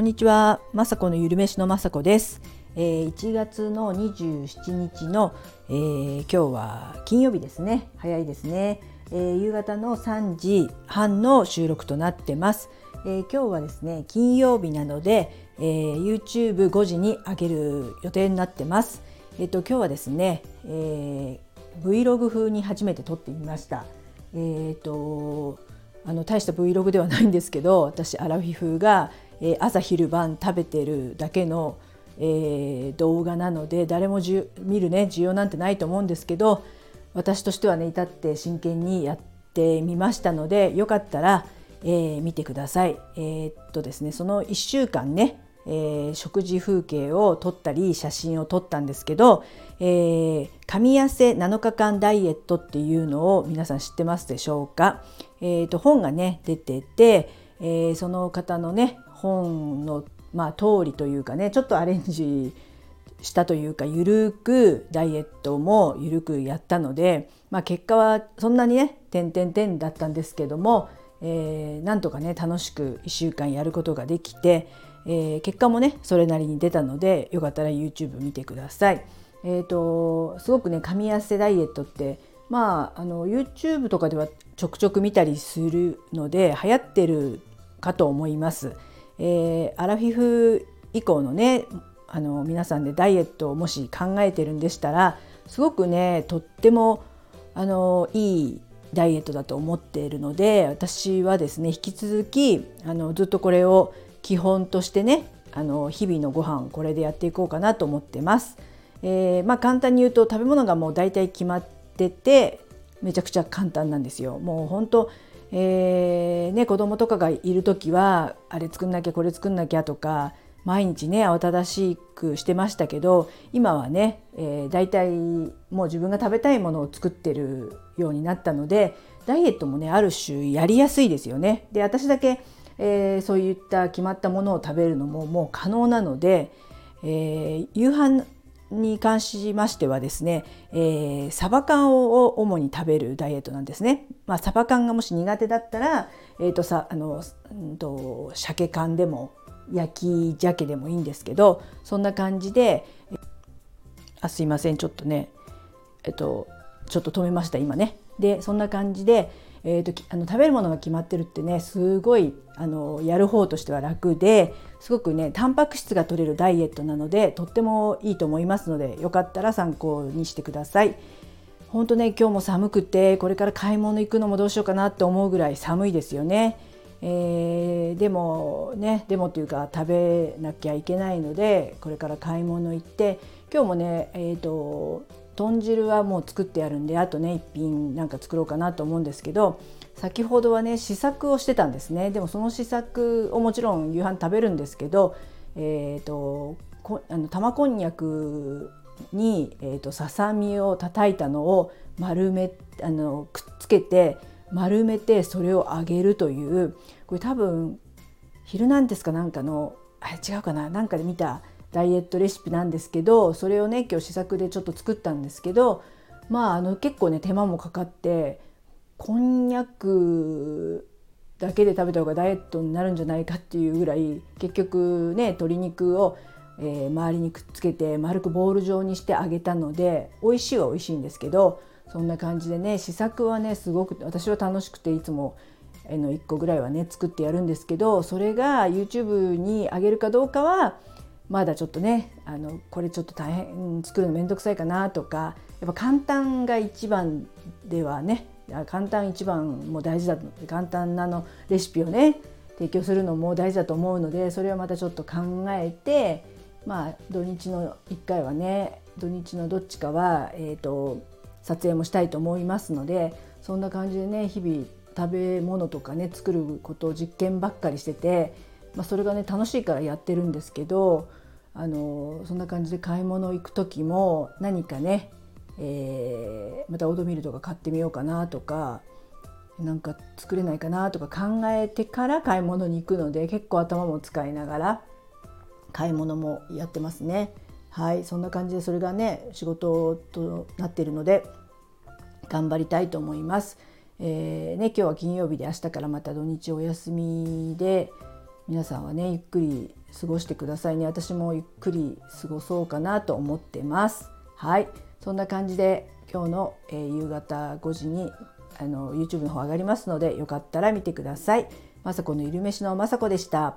こんにちは、まさこのゆるめしのまさこです。えー、1月の27日の、えー、今日は金曜日ですね。早いですね。えー、夕方の3時半の収録となってます。え今日はですね、金曜日なので、え YouTube5 時に上げる予定になってます。えっ、と今日はですね、え Vlog 風に初めて撮ってみました。えっ、とあの大した Vlog ではないんですけど、私アラフィフがえ、朝昼晩食べてるだけの、えー、動画なので誰もじゅ見るね需要なんてないと思うんですけど私としてはね至って真剣にやってみましたのでよかったら、えー、見てください。えー、っとですねその1週間ね、えー、食事風景を撮ったり写真を撮ったんですけど、えー、神痩せ7日間ダイエットっていうのを皆さん知ってますでしょうか、えー、と本がね出てて、えー、その方のね本の、まあ、通りというかねちょっとアレンジしたというかゆるくダイエットもゆるくやったので、まあ、結果はそんなにね点々点だったんですけども、えー、なんとかね楽しく1週間やることができて、えー、結果もねそれなりに出たのでよかったら YouTube 見てください。えーと、すごくね噛み合わせダイエットってまああの YouTube とかではちょくちょく見たりするので流行ってるかと思います。えー、アラフィフ以降のねあの皆さんでダイエットをもし考えてるんでしたらすごくねとってもあのいいダイエットだと思っているので私はですね引き続きあのずっとこれを基本としてねあの日々のご飯これでやっていこうかなと思ってます。えー、まあ簡単に言うと食べ物がもう大体決まっててめちゃくちゃ簡単なんですよ。もう本当えーね、子供とかがいる時はあれ作んなきゃこれ作んなきゃとか毎日ね慌ただしくしてましたけど今はね、えー、大体もう自分が食べたいものを作ってるようになったのでダイエットもねある種やりやすいですよね。で私だけ、えー、そういった決まったものを食べるのももう可能なので、えー、夕飯に関しましてはですね、えー、サバ缶を主に食べるダイエットなんですね。まあ、サバ缶がもし苦手だったら、えーとさあのうんと、鮭缶でも焼き鮭でもいいんですけどそんな感じであすいませんちょっとねえっとちょっと止めました今ね。でそんな感じで、えーと、あの食べるものが決まってるってねすごいあのやる方としては楽ですごくねタンパク質が取れるダイエットなのでとってもいいと思いますのでよかったら参考にしてください。本当ね今日も寒くてこれから買い物行くのもどうしようかなって思うぐらい寒いですよね。えー、でもねでもというか食べなきゃいけないのでこれから買い物行って今日もねえっ、ー、と豚汁はもう作ってあるんであとね一品なんか作ろうかなと思うんですけど先ほどはね試作をしてたんですね。でもその試作をもちろん夕飯食べるんですけど、えーと、こあの玉こんにゃくに、えーと、ささみを叩いたのを丸めあのくっつけて丸めてそれを揚げるというこれ多分「ヒルナンデス」かなんかのあ違うかななんかで見たダイエットレシピなんですけどそれをね今日試作でちょっと作ったんですけどまああの結構ね手間もかかってこんにゃくだけで食べた方がダイエットになるんじゃないかっていうぐらい結局ね鶏肉を、えー、周りにくっつけて丸くボール状にして揚げたので美味しいは美味しいんですけどそんな感じでね試作はねすごく私は楽しくていつもの1個ぐらいはね作ってやるんですけどそれが YouTube に上げるかどうかはまだちょっとねあのこれちょっと大変作るの面倒くさいかなとかやっぱ簡単が一番ではね簡単一番も大事だ簡単なのレシピをね提供するのも大事だと思うのでそれはまたちょっと考えてまあ土日の1回はね土日のどっちかは、えーと、撮影もしたいと思いますのでそんな感じでね日々食べ物とかね作ることを実験ばっかりしてて、まあ、それがね楽しいからやってるんですけどあのそんな感じで買い物行く時も何かね、えー、またオードミールとか買ってみようかなとかなんか作れないかなとか考えてから買い物に行くので結構頭も使いながら買い物もやってますね。はいそんな感じでそれがね仕事となっているので頑張りたいと思います。えーね、今日は金曜日で明日からまた土日お休みで皆さんはねゆっくり過ごしてくださいね私もゆっくり過ごそうかなと思ってますはいそんな感じで今日の、えー、夕方5時にあの YouTube の方上がりますのでよかったら見てください。まさこのゆるめしのまさこでした。